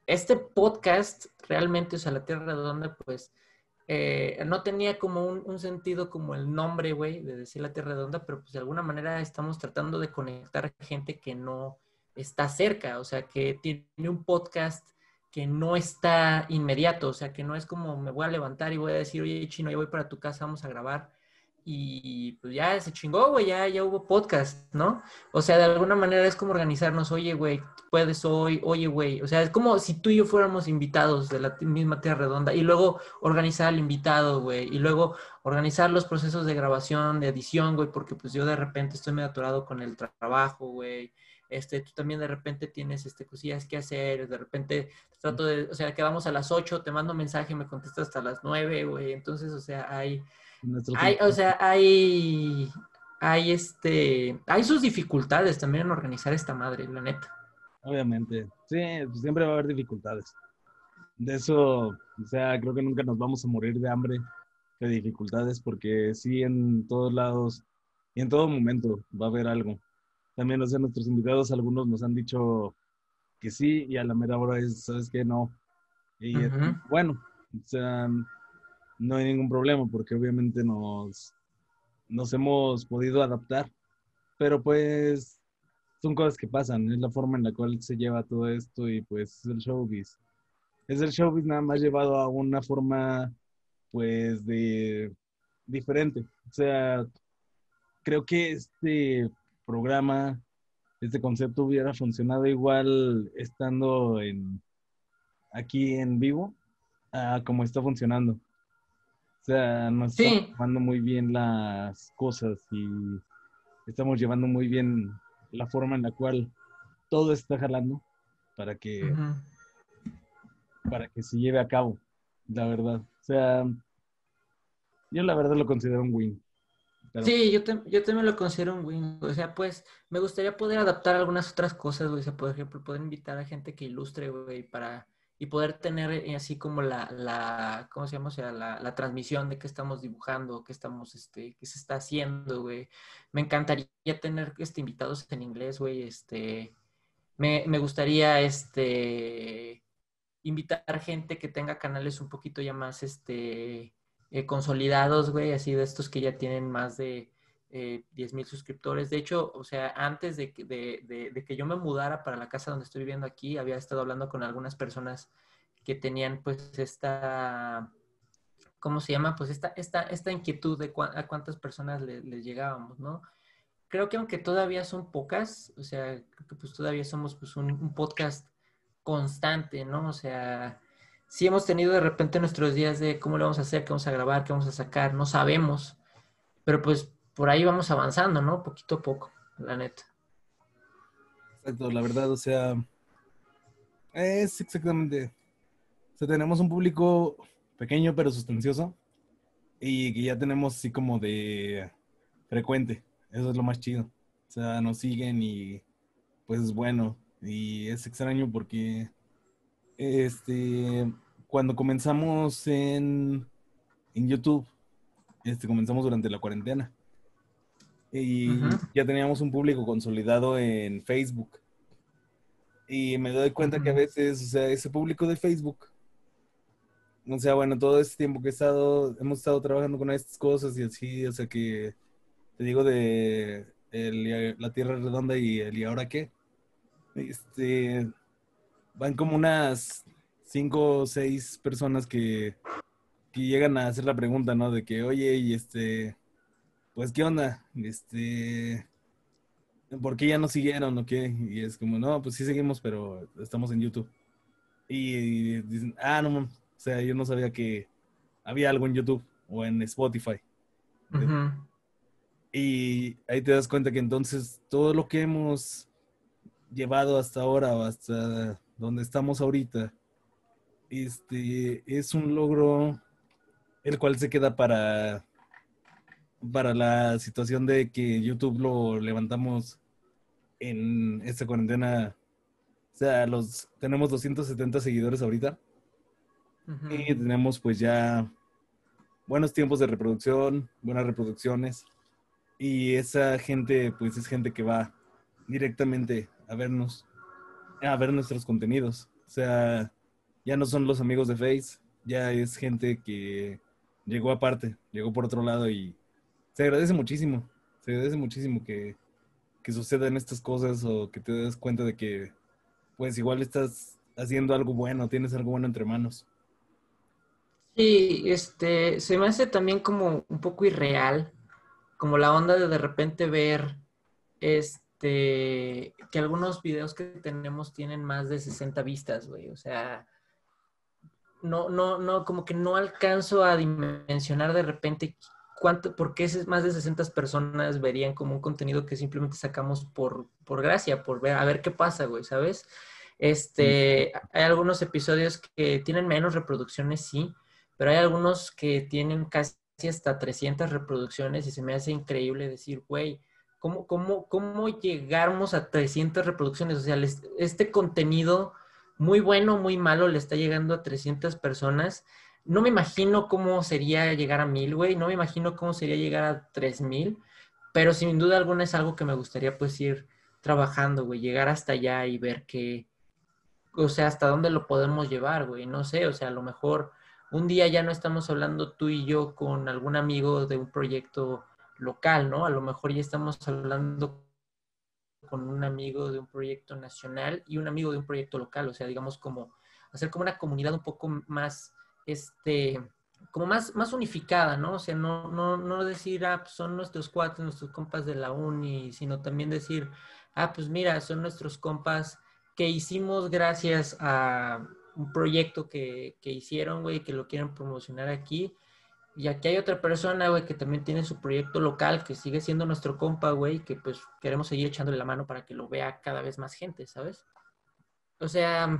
este podcast realmente, o sea, La Tierra Redonda, pues, eh, no tenía como un, sentido como el nombre, güey, de decir La Tierra Redonda, pero pues de alguna manera estamos tratando de conectar gente que no está cerca, o sea, que tiene un podcast que no está inmediato, o sea, que no es como me voy a levantar y voy a decir, oye, chino, ya voy para tu casa, vamos a grabar y pues ya se chingó, güey, ya, ya hubo podcast, ¿no? O sea, de alguna manera es como organizarnos, oye, güey, puedes hoy, oye, güey, o sea, es como si tú y yo fuéramos invitados de la misma Tierra Redonda y luego organizar al invitado, güey, y luego organizar los procesos de grabación, de edición, güey, porque pues yo de repente estoy medio aturado con el trabajo, güey. Este, tú también de repente tienes este, cosillas que hacer, de repente trato de, o sea, quedamos a las 8, te mando un mensaje, me contestas hasta las 9, güey, entonces, o sea, hay hay, o sea, hay, hay este, hay sus dificultades también en organizar esta madre, la neta. Obviamente, sí, pues siempre va a haber dificultades. De eso, o sea, creo que nunca nos vamos a morir de hambre, de dificultades, porque sí, en todos lados y en todo momento va a haber algo. También, o sea, nuestros invitados, algunos nos han dicho que sí, y a la mera hora es, ¿sabes qué? No. Y bueno, o sea, no hay ningún problema porque obviamente nos, nos hemos podido adaptar, pero pues son cosas que pasan, es la forma en la cual se lleva todo esto y pues es el showbiz. Es el showbiz nada más llevado a una forma pues de diferente. O sea, creo que este programa, este concepto hubiera funcionado igual estando en aquí en vivo como está funcionando. O sea, nos estamos llevando muy bien las cosas y estamos llevando muy bien la forma en la cual todo está jalando para que, para que se lleve a cabo, la verdad. O sea, yo la verdad lo considero un win. Sí, yo, yo también lo considero un win. O sea, pues me gustaría poder adaptar algunas otras cosas, güey. O sea, por ejemplo, poder invitar a gente que ilustre, güey, para y poder tener eh, así como la, la ¿cómo se llama? O sea, la, la, transmisión de qué estamos dibujando, qué estamos, este, qué se está haciendo, güey. Me encantaría tener este, invitados en inglés, güey, este, me, me gustaría, este, invitar gente que tenga canales un poquito ya más, este, eh, consolidados, güey, así de estos que ya tienen más de eh, 10 mil suscriptores. De hecho, o sea, antes de que, de, que yo me mudara para la casa donde estoy viviendo aquí, había estado hablando con algunas personas que tenían pues esta, ¿cómo se llama? Pues esta, esta, esta inquietud de a cuántas personas les llegábamos, ¿no? Creo que aunque todavía son pocas, o sea, creo que pues todavía somos pues un, un podcast constante, ¿no? O sea, sí hemos tenido de repente nuestros días de cómo lo vamos a hacer, qué vamos a grabar, qué vamos a sacar, no sabemos, pero pues por ahí vamos avanzando, ¿no? Poquito a poco, la neta. Exacto, la verdad, o sea, es exactamente, o sea, tenemos un público pequeño pero sustancioso y que ya tenemos así como de frecuente, eso es lo más chido, o sea, nos siguen y pues es bueno y es extraño porque este, cuando comenzamos en, en YouTube, este, comenzamos durante la cuarentena y ya teníamos un público consolidado en Facebook. Y me doy cuenta que a veces, o sea, ese público de Facebook, o sea, bueno, todo este tiempo que he estado, hemos estado trabajando con estas cosas y así, o sea, que te digo de la Tierra Redonda y el ¿y ahora qué? Este, van como unas cinco o seis personas que, que llegan a hacer la pregunta, ¿no? De que, oye, y este, pues, ¿qué onda? Este, ¿por qué ya no siguieron o qué? Y es como, no, pues sí seguimos, pero estamos en YouTube. Y, dicen, ah, no, o sea, yo no sabía que había algo en YouTube o en Spotify. Y ahí te das cuenta que entonces todo lo que hemos llevado hasta ahora o hasta donde estamos ahorita este, es un logro el cual se queda para, para la situación de que YouTube lo levantamos en esta cuarentena. O sea, los, tenemos 270 seguidores ahorita. Y tenemos pues ya buenos tiempos de reproducción, buenas reproducciones. Y esa gente pues es gente que va directamente a vernos, a ver nuestros contenidos. O sea, ya no son los amigos de Face, ya es gente que llegó aparte, llegó por otro lado y se agradece muchísimo, se agradece muchísimo que, que sucedan estas cosas o que te des cuenta de que pues igual estás haciendo algo bueno, tienes algo bueno entre manos. Sí, este, se me hace también como un poco irreal, como la onda de de repente ver, este, que algunos videos que tenemos tienen más de 60 vistas, güey, o sea, no, no, no, como que no alcanzo a dimensionar de repente cuánto, por qué más de 60 personas verían como un contenido que simplemente sacamos por, por gracia, por ver, a ver qué pasa, güey, ¿sabes? Este, hay algunos episodios que tienen menos reproducciones, sí, pero hay algunos que tienen casi hasta 300 reproducciones y se me hace increíble decir, güey, ¿cómo, cómo, cómo llegamos a 300 reproducciones? O sea, este contenido muy bueno, muy malo, le está llegando a 300 personas. No me imagino cómo sería llegar a mil, güey. No me imagino cómo sería llegar a 3000. Pero sin duda alguna es algo que me gustaría pues ir trabajando, güey. Llegar hasta allá y ver qué, o sea, hasta dónde lo podemos llevar, güey. No sé, o sea, a lo mejor un día ya no estamos hablando tú y yo con algún amigo de un proyecto local, ¿no? A lo mejor ya estamos hablando con un amigo de un proyecto nacional y un amigo de un proyecto local, o sea, digamos como hacer como una comunidad un poco más, este, como más, más unificada, ¿no? O sea, no, no, no decir, ah, pues son nuestros cuatro, nuestros compas de la uni, sino también decir, ah, pues mira, son nuestros compas que hicimos gracias a un proyecto que, que hicieron, güey, que lo quieren promocionar aquí y aquí hay otra persona, güey, que también tiene su proyecto local, que sigue siendo nuestro compa, güey, que pues queremos seguir echándole la mano para que lo vea cada vez más gente, ¿sabes? O sea,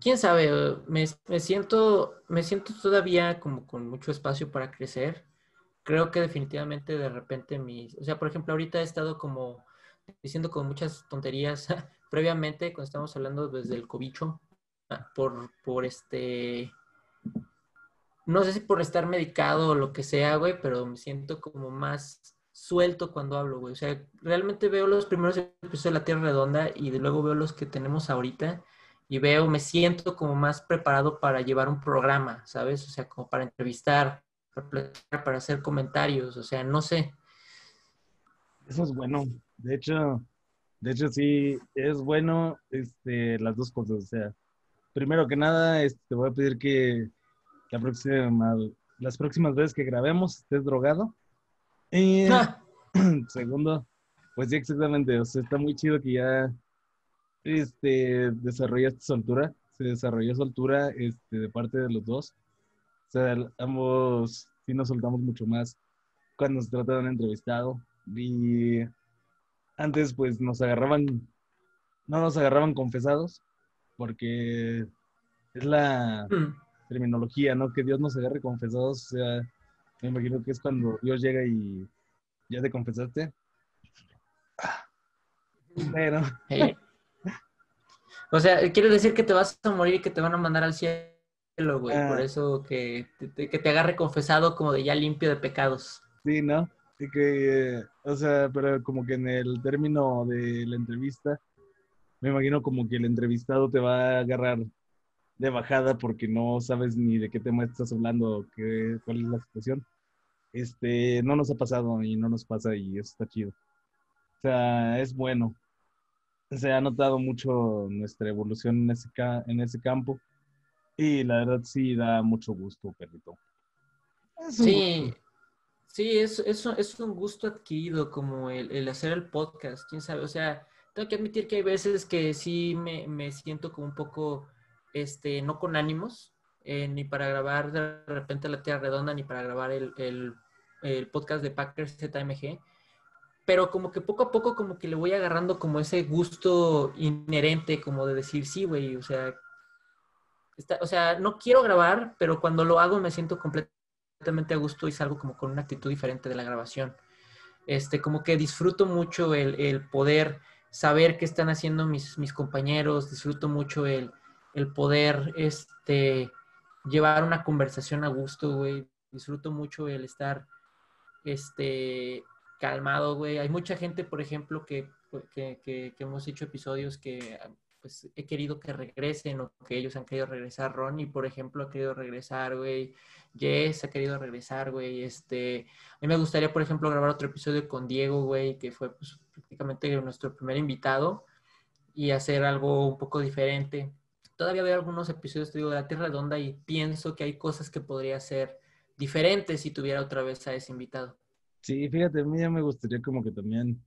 quién sabe, me, siento, me siento todavía como con mucho espacio para crecer. Creo que definitivamente de repente mis, o sea, por ejemplo, ahorita he estado como diciendo con muchas tonterías <laughs> previamente, cuando estamos hablando desde el cobicho, ah, por, por este no sé si por estar medicado o lo que sea, güey, pero me siento como más suelto cuando hablo, güey. O sea, realmente veo los primeros episodios de La Tierra Redonda y luego veo los que tenemos ahorita y veo, me siento como más preparado para llevar un programa, ¿sabes? O sea, como para entrevistar, para hacer comentarios, o sea, no sé. Eso es bueno. De hecho, de hecho sí, es bueno este, las dos cosas. O sea, primero que nada, este, te voy a pedir que la próxima, las próximas veces que grabemos estés drogado. Y ah. <clears throat> segundo, pues sí, exactamente. O sea, está muy chido que ya este, desarrollaste soltura. Se desarrolló soltura este, de parte de los dos. O sea, ambos sí nos soltamos mucho más cuando se trata de un entrevistado. Y antes, pues nos agarraban, no nos agarraban confesados, porque es la, mm terminología, ¿no? Que Dios nos agarre confesados, o sea, me imagino que es cuando Dios llega y ya te confesaste. Bueno. O sea, quiere decir que te vas a morir y que te van a mandar al cielo, güey. Por ah. eso que te, que te agarre confesado como de ya limpio de pecados. Sí, ¿no? Y que, o sea, pero como que en el término de la entrevista, me imagino como que el entrevistado te va a agarrar de bajada porque no sabes ni de qué tema estás hablando, qué, cuál es la situación. Este, no nos ha pasado y no nos pasa y eso está chido. O sea, es bueno. Se ha notado mucho nuestra evolución en ese, en ese campo y la verdad sí da mucho gusto, perrito. sí, sí, es, es, es, un gusto adquirido como el, el, hacer el podcast, quién sabe, o sea, tengo que admitir que hay veces que sí me, me siento como un poco este, no con ánimos, eh, ni para grabar de repente la Tierra Redonda, ni para grabar el, el, podcast de Packers ZMG, pero como que poco a poco como que le voy agarrando como ese gusto inherente, como de decir, sí, güey, o sea, o sea, no quiero grabar, pero cuando lo hago me siento completamente a gusto y salgo como con una actitud diferente de la grabación. Este, como que disfruto mucho el, el poder saber qué están haciendo mis, mis compañeros, disfruto mucho el, el poder este, llevar una conversación a gusto, güey. Disfruto mucho el estar este, calmado, güey. Hay mucha gente, por ejemplo, que, que, que- hemos hecho episodios que pues he querido que regresen o que ellos han querido regresar. Ronnie, por ejemplo, ha querido regresar, güey. Jess ha querido regresar, güey. Este, a mí me gustaría, por ejemplo, grabar otro episodio con Diego, güey, que fue pues, prácticamente nuestro primer invitado y hacer algo un poco diferente. Todavía veo algunos episodios, digo, de la Tierra Redonda y pienso que hay cosas que podría ser diferentes si tuviera otra vez a ese invitado. Sí, fíjate, a mí ya me gustaría como que también,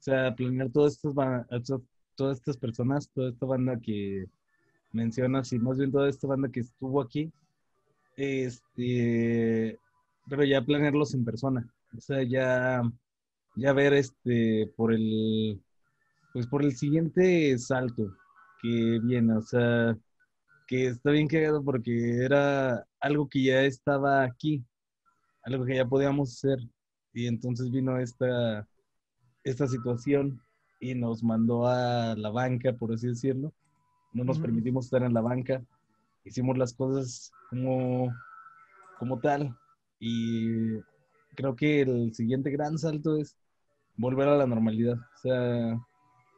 o sea, planear todas estas- todas estas personas, toda esta banda que mencionas y más bien toda esta banda que estuvo aquí, este, pero ya planearlos en persona, o sea, ya, ya ver este, por el, pues por el siguiente salto que viene, o sea, que está bien cagado porque era algo que ya estaba aquí, algo que ya podíamos hacer y entonces vino esta, esta situación y nos mandó a la banca, por así decirlo. No nos permitimos estar en la banca. Hicimos las cosas como, como tal. Y creo que el siguiente gran salto es volver a la normalidad. O sea,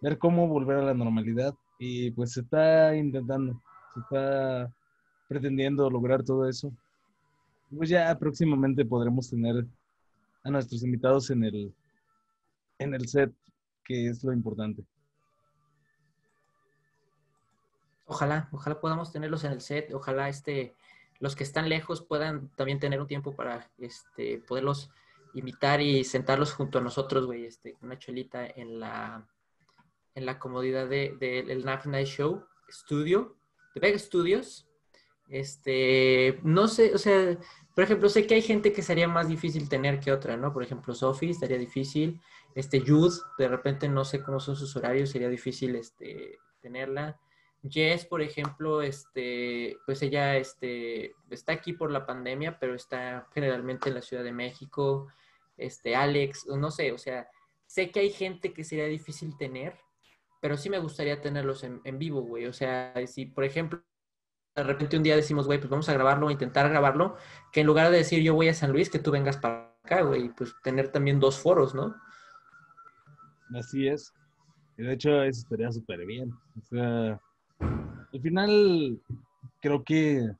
ver cómo volver a la normalidad. Y pues se está intentando, se está pretendiendo lograr todo eso. Pues ya próximamente podremos tener a nuestros invitados en el, en el set, que es lo importante. Ojalá, ojalá podamos tenerlos en el set, ojalá este, los que están lejos puedan también tener un tiempo para este, poderlos invitar y sentarlos junto a nosotros, güey, este, una chelita en la, en la comodidad del de, del Knife Night Show Studio, de Vega Studios. Este, no sé, o sea, por ejemplo, sé que hay gente que sería más difícil tener que otra, ¿no? Por ejemplo, Sophie estaría difícil, este, Jude, de repente no sé cómo son sus horarios, sería difícil, este, tenerla. Jess, por ejemplo, este, pues ella este, está aquí por la pandemia, pero está generalmente en la Ciudad de México. Este, Alex, no sé, o sea, sé que hay gente que sería difícil tener, pero sí me gustaría tenerlos en, en vivo, güey. O sea, si, por ejemplo, de repente un día decimos, güey, pues vamos a grabarlo, intentar grabarlo, que en lugar de decir yo voy a San Luis, que tú vengas para acá, güey, pues tener también dos foros, ¿no? Así es. Y de hecho, eso estaría súper bien. O sea, al final, creo que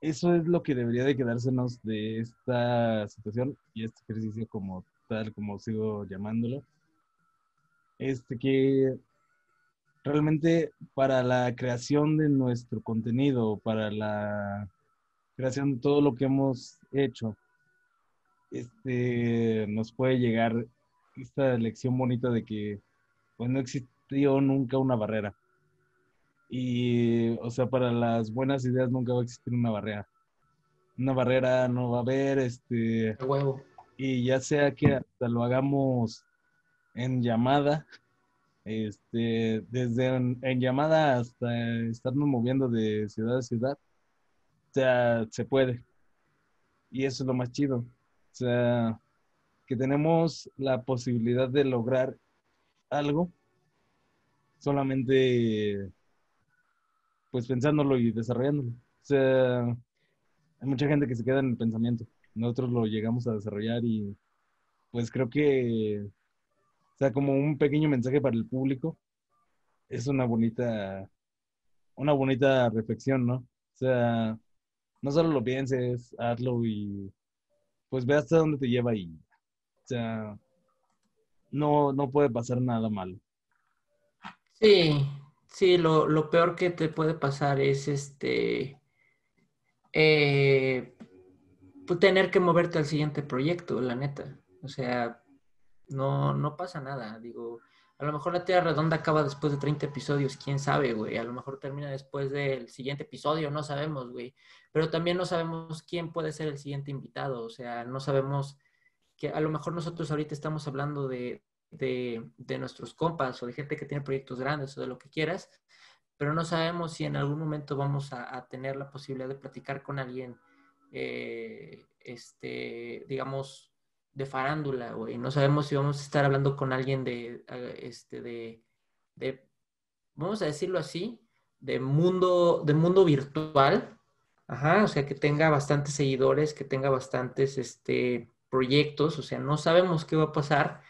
eso es lo que debería de quedársenos de esta situación y este ejercicio como tal, como sigo llamándolo. Este que realmente para la creación de nuestro contenido, para la creación de todo lo que hemos hecho, este, nos puede llegar esta lección bonita de que pues no existió nunca una barrera. Y, o sea, para las buenas ideas nunca va a existir una barrera. Una barrera no va a haber, este, huevo. y ya sea que hasta lo hagamos en llamada, este, desde en, llamada hasta estarnos moviendo de ciudad a ciudad, o sea, se puede. Y eso es lo más chido. O sea, que tenemos la posibilidad de lograr algo solamente pues pensándolo y desarrollándolo. O sea, hay mucha gente que se queda en el pensamiento. Nosotros lo llegamos a desarrollar y pues creo que, sea, como un pequeño mensaje para el público, es una bonita, una bonita reflexión, ¿no? O sea, no solo lo pienses, hazlo y pues ve hasta dónde te lleva y, o sea, no, no puede pasar nada malo. Sí, sí, lo, lo peor que te puede pasar es este eh, tener que moverte al siguiente proyecto, la neta. O sea, no, no pasa nada. Digo, a lo mejor la Tierra Redonda acaba después de 30 episodios, quién sabe, güey. A lo mejor termina después del siguiente episodio, no sabemos, güey. Pero también no sabemos quién puede ser el siguiente invitado. O sea, no sabemos que a lo mejor nosotros ahorita estamos hablando de, de, de nuestros compas o de gente que tiene proyectos grandes o de lo que quieras, pero no sabemos si en algún momento vamos a, tener la posibilidad de platicar con alguien, eh, este, digamos, de farándula, güey. No sabemos si vamos a estar hablando con alguien de, este, de, de, vamos a decirlo así, de mundo, de mundo virtual. Ajá, o sea, que tenga bastantes seguidores, que tenga bastantes, este, proyectos, o sea, no sabemos qué va a pasar,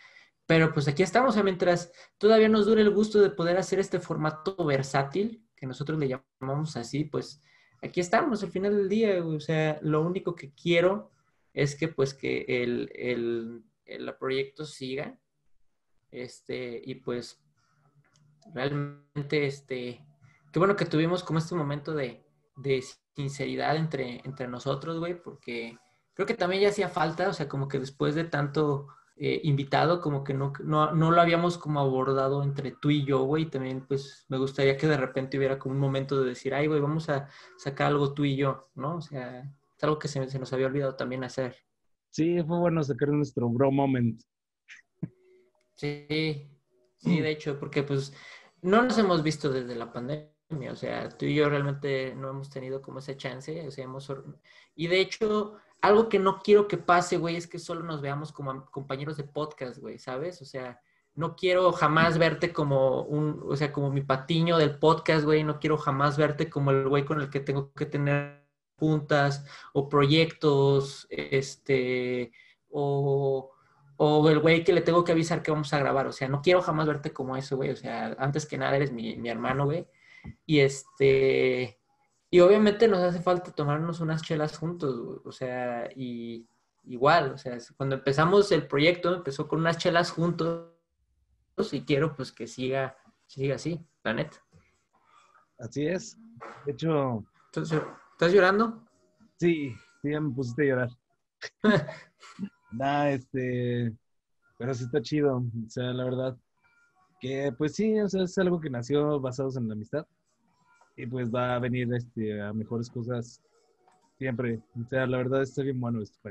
pero pues aquí estamos, mientras todavía nos dure el gusto de poder hacer este formato versátil, que nosotros le llamamos así, pues aquí estamos al final del día, o sea, lo único que quiero es que pues que el, el, el proyecto siga, este, y pues realmente, este, qué bueno que tuvimos como este momento de, de sinceridad entre, entre nosotros, güey, porque creo que también ya hacía falta, o sea, como que después de tanto eh, invitado, como que no, no, no, lo habíamos como abordado entre tú y yo, güey, también pues me gustaría que de repente hubiera como un momento de decir, ay, güey, vamos a sacar algo tú y yo, ¿no? O sea, es algo que se, se nos había olvidado también hacer. Sí, fue bueno sacar nuestro bro moment. Sí, sí, de hecho, porque pues no nos hemos visto desde la pandemia. O sea, tú y yo realmente no hemos tenido como esa chance. O sea, hemos... Y de hecho, algo que no quiero que pase, güey, es que solo nos veamos como compañeros de podcast, güey, ¿sabes? O sea, no quiero jamás verte como un, o sea, como mi patiño del podcast, güey, no quiero jamás verte como el güey con el que tengo que tener juntas o proyectos, este, o, o el güey que le tengo que avisar que vamos a grabar, o sea, no quiero jamás verte como eso, güey, o sea, antes que nada eres mi, mi hermano, güey, y este, y obviamente nos hace falta tomarnos unas chelas juntos, o sea, y igual, o sea, cuando empezamos el proyecto, empezó con unas chelas juntos. Y quiero pues que siga, siga así, la neta. Así es. De hecho... ¿Estás llorando? Sí, sí, ya me pusiste a llorar. <laughs> nah, este... Pero sí está chido, o sea, la verdad. Que pues sí, o sea, es algo que nació basados en la amistad y pues va a venir este, a mejores cosas siempre. O sea, la verdad está bien bueno esto.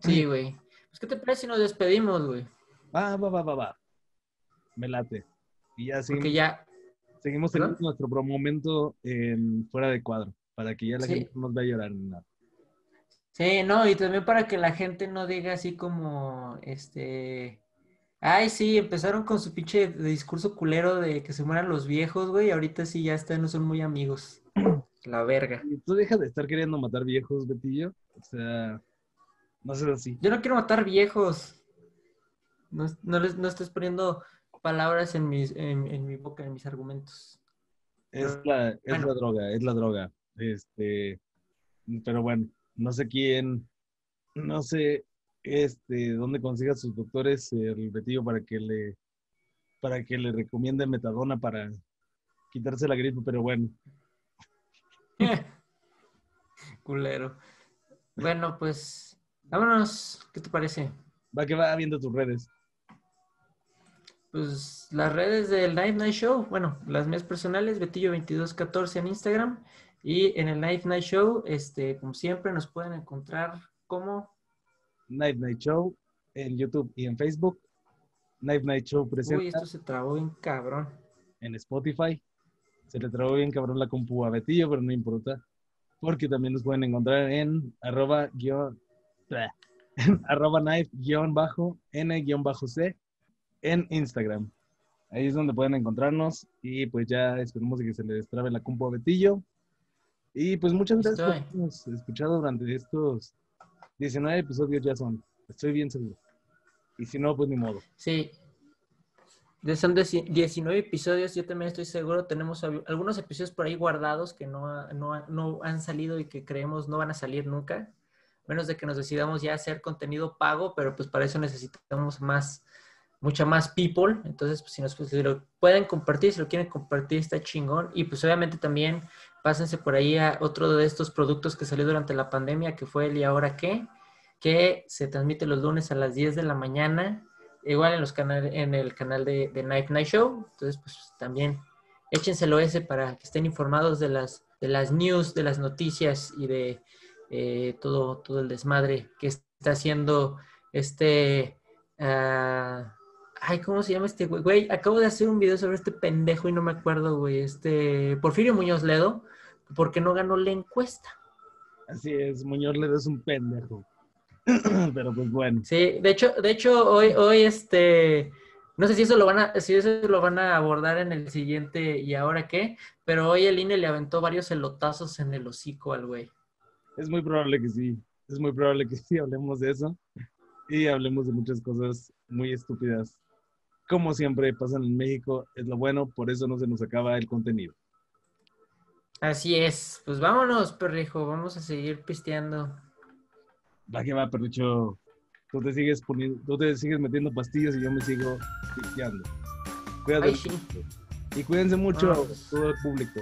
Sí, güey. Pues, ¿qué te parece si nos despedimos, güey? Va, va, va, va, va. Me late. Y ya seguimos, ya... seguimos teniendo nuestro momento en fuera de cuadro, para que ya la gente no nos vaya a llorar ni nada. Sí, no, y también para que la gente no diga así como, este, Ay, sí, empezaron con su pinche discurso culero de que se mueran los viejos, güey. Ahorita sí ya están, no son muy amigos. <clears throat> La verga. ¿Y tú dejas de estar queriendo matar viejos, Betillo? O sea, no sé así. Yo no quiero matar viejos. No, no, les, no estés poniendo palabras en, mis, en, mi boca, en mis argumentos. Es, la, es la droga, es la droga. Este, pero bueno, no sé quién, no sé este, dónde consiga sus doctores el Betillo para que le para que le recomiende metadona para quitarse la gripe, pero bueno. <laughs> Culero. Bueno, pues vámonos. ¿Qué te parece? Va que va viendo tus redes. Pues las redes del Night Night Show, bueno, las mías personales, Betillo2214 en Instagram y en el Night Night Show, este, como siempre, nos pueden encontrar como Night Night Show en YouTube y en Facebook. Night Night Show presenta. Uy, esto se trabó bien cabrón. En Spotify. Se le trabó bien cabrón la compu a Betillo, pero no importa. Porque también nos pueden encontrar en arroba guion, <laughs> arroba knife guion bajo n guion bajo c en Instagram. Ahí es donde pueden encontrarnos y pues ya esperemos que se le destrabe la compu a Betillo. Y pues muchas gracias por habernos escuchado durante estos 19 episodios ya son, estoy bien seguro. Y si no, pues ni modo. Sí. Ya son 19 episodios, yo también estoy seguro. Tenemos algunos episodios por ahí guardados que no, no, no han salido y que creemos no van a salir nunca. Menos de que nos decidamos ya hacer contenido pago, pero pues para eso necesitamos más, mucha más people. Entonces, pues si, nos, pues, pueden compartir, si lo quieren compartir, está chingón. Y pues obviamente también pásense por ahí a otro de estos productos que salió durante la pandemia, que fue el ¿Y ahora qué? Que se transmite los lunes a las 10 de la mañana, igual en, los canales, en el canal de, de Night Night Show. Entonces, pues también échenselo ese para que estén informados de las, de las news, de las noticias y de eh, todo, todo el desmadre que está haciendo este... Uh, Ay, ¿cómo se llama este güey? Güey, acabo de hacer un video sobre este pendejo y no me acuerdo, güey. Este, Porfirio Muñoz Ledo, porque no ganó la encuesta. Así es, Muñoz Ledo es un pendejo. <clears throat> Pero pues bueno. Sí, de hecho, de hecho, hoy, hoy, este, no sé si eso lo van a, si eso lo van a abordar en el siguiente y ahora qué, pero hoy el INE le aventó varios elotazos en el hocico al güey. Es muy probable que sí. Es muy probable que sí hablemos de eso. Y hablemos de muchas cosas muy estúpidas como siempre pasan en México, es lo bueno, por eso no se nos acaba el contenido. Así es, pues vámonos, perrijo, vamos a seguir pisteando. Va que va, perricho. Tú te sigues poniendo, tú te sigues metiendo pastillas y yo me sigo pisteando. Cuídate. Y cuídense mucho, todo el público.